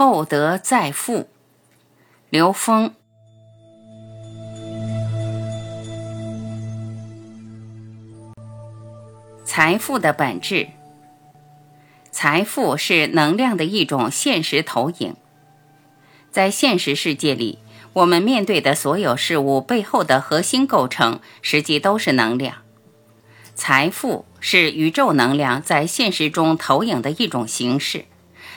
厚德载富，刘峰。财富的本质，财富是能量的一种现实投影。在现实世界里，我们面对的所有事物背后的核心构成，实际都是能量。财富是宇宙能量在现实中投影的一种形式。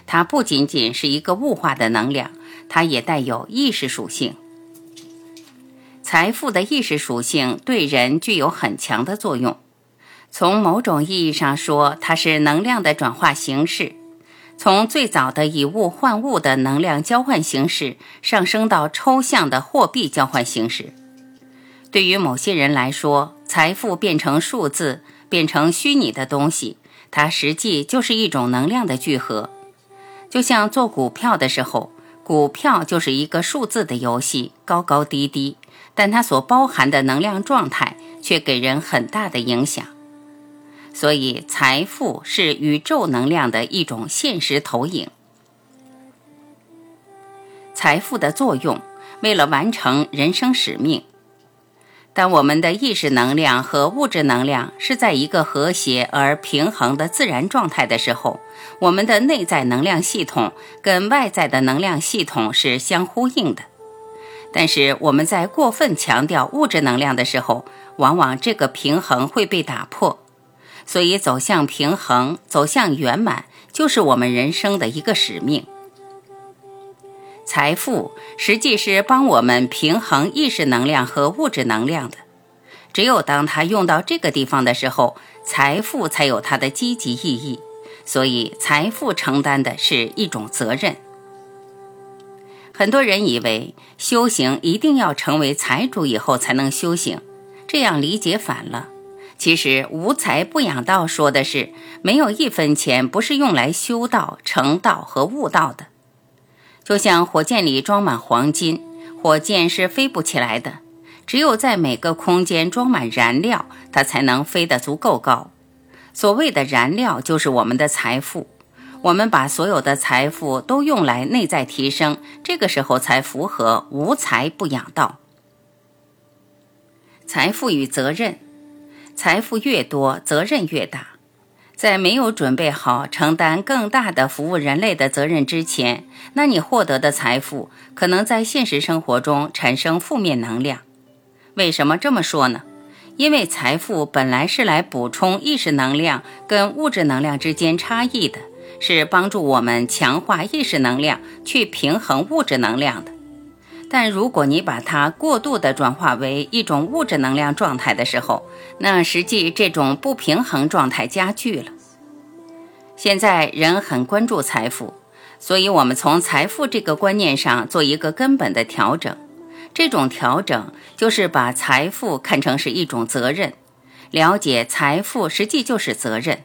它不仅仅是一个物化的能量，它也带有意识属性。财富的意识属性对人具有很强的作用。从某种意义上说，它是能量的转化形式，从最早的以物换物的能量交换形式，上升到抽象的货币交换形式。对于某些人来说，财富变成数字，变成虚拟的东西，它实际就是一种能量的聚合。就像做股票的时候，股票就是一个数字的游戏，高高低低，但它所包含的能量状态却给人很大的影响。所以，财富是宇宙能量的一种现实投影。财富的作用，为了完成人生使命。当我们的意识能量和物质能量是在一个和谐而平衡的自然状态的时候，我们的内在能量系统跟外在的能量系统是相呼应的。但是我们在过分强调物质能量的时候，往往这个平衡会被打破。所以，走向平衡、走向圆满，就是我们人生的一个使命。财富实际是帮我们平衡意识能量和物质能量的。只有当它用到这个地方的时候，财富才有它的积极意义。所以，财富承担的是一种责任。很多人以为修行一定要成为财主以后才能修行，这样理解反了。其实，无财不养道说的是，没有一分钱不是用来修道、成道和悟道的。就像火箭里装满黄金，火箭是飞不起来的。只有在每个空间装满燃料，它才能飞得足够高。所谓的燃料就是我们的财富。我们把所有的财富都用来内在提升，这个时候才符合无财不养道。财富与责任，财富越多，责任越大。在没有准备好承担更大的服务人类的责任之前，那你获得的财富可能在现实生活中产生负面能量。为什么这么说呢？因为财富本来是来补充意识能量跟物质能量之间差异的，是帮助我们强化意识能量去平衡物质能量的。但如果你把它过度的转化为一种物质能量状态的时候，那实际这种不平衡状态加剧了。现在人很关注财富，所以我们从财富这个观念上做一个根本的调整。这种调整就是把财富看成是一种责任，了解财富实际就是责任。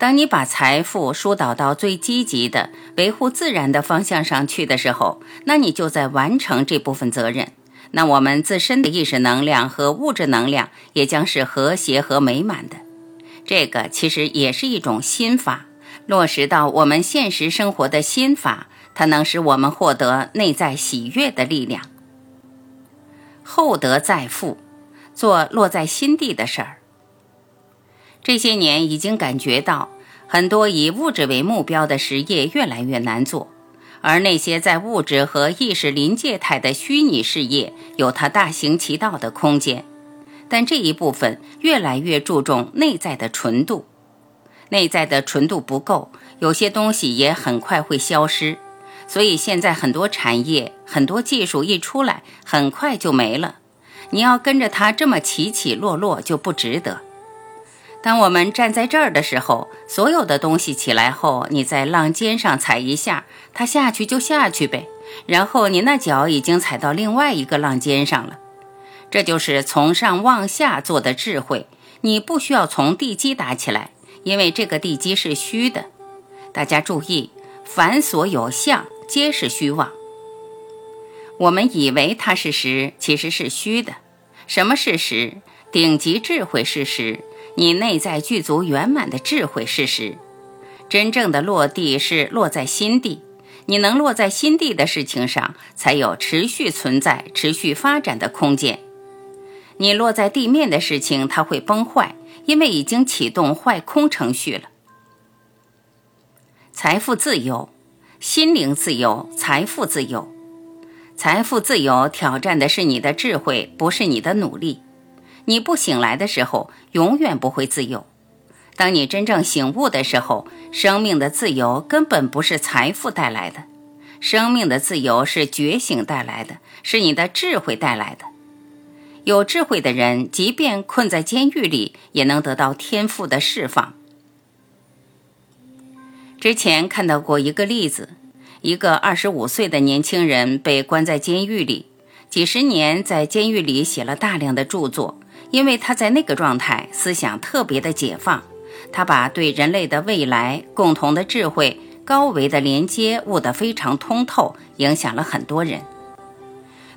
当你把财富疏导到最积极的维护自然的方向上去的时候，那你就在完成这部分责任。那我们自身的意识能量和物质能量也将是和谐和美满的。这个其实也是一种心法，落实到我们现实生活的心法，它能使我们获得内在喜悦的力量。厚德载富，做落在心地的事儿。这些年已经感觉到，很多以物质为目标的实业越来越难做，而那些在物质和意识临界态的虚拟事业，有它大行其道的空间。但这一部分越来越注重内在的纯度，内在的纯度不够，有些东西也很快会消失。所以现在很多产业、很多技术一出来，很快就没了。你要跟着它这么起起落落，就不值得。当我们站在这儿的时候，所有的东西起来后，你在浪尖上踩一下，它下去就下去呗。然后你那脚已经踩到另外一个浪尖上了。这就是从上往下做的智慧。你不需要从地基打起来，因为这个地基是虚的。大家注意，凡所有相，皆是虚妄。我们以为它是实，其实是虚的。什么是实？顶级智慧是实。你内在具足圆满的智慧是实，真正的落地是落在心地。你能落在心地的事情上，才有持续存在、持续发展的空间。你落在地面的事情，它会崩坏，因为已经启动坏空程序了。财富自由，心灵自由，财富自由。财富自由挑战的是你的智慧，不是你的努力。你不醒来的时候，永远不会自由。当你真正醒悟的时候，生命的自由根本不是财富带来的，生命的自由是觉醒带来的，是你的智慧带来的。有智慧的人，即便困在监狱里，也能得到天赋的释放。之前看到过一个例子，一个二十五岁的年轻人被关在监狱里，几十年在监狱里写了大量的著作。因为他在那个状态，思想特别的解放，他把对人类的未来、共同的智慧、高维的连接悟得非常通透，影响了很多人。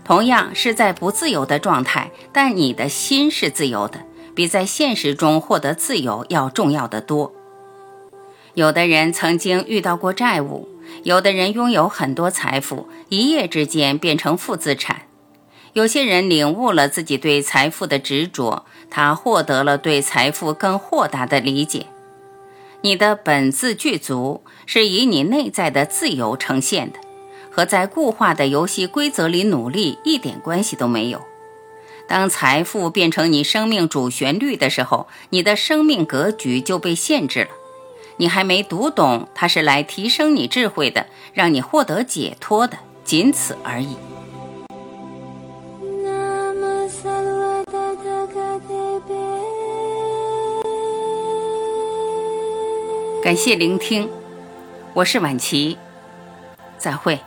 同样是在不自由的状态，但你的心是自由的，比在现实中获得自由要重要的多。有的人曾经遇到过债务，有的人拥有很多财富，一夜之间变成负资产。有些人领悟了自己对财富的执着，他获得了对财富更豁达的理解。你的本自具足，是以你内在的自由呈现的，和在固化的游戏规则里努力一点关系都没有。当财富变成你生命主旋律的时候，你的生命格局就被限制了。你还没读懂，它是来提升你智慧的，让你获得解脱的，仅此而已。感谢聆听，我是晚琪，再会。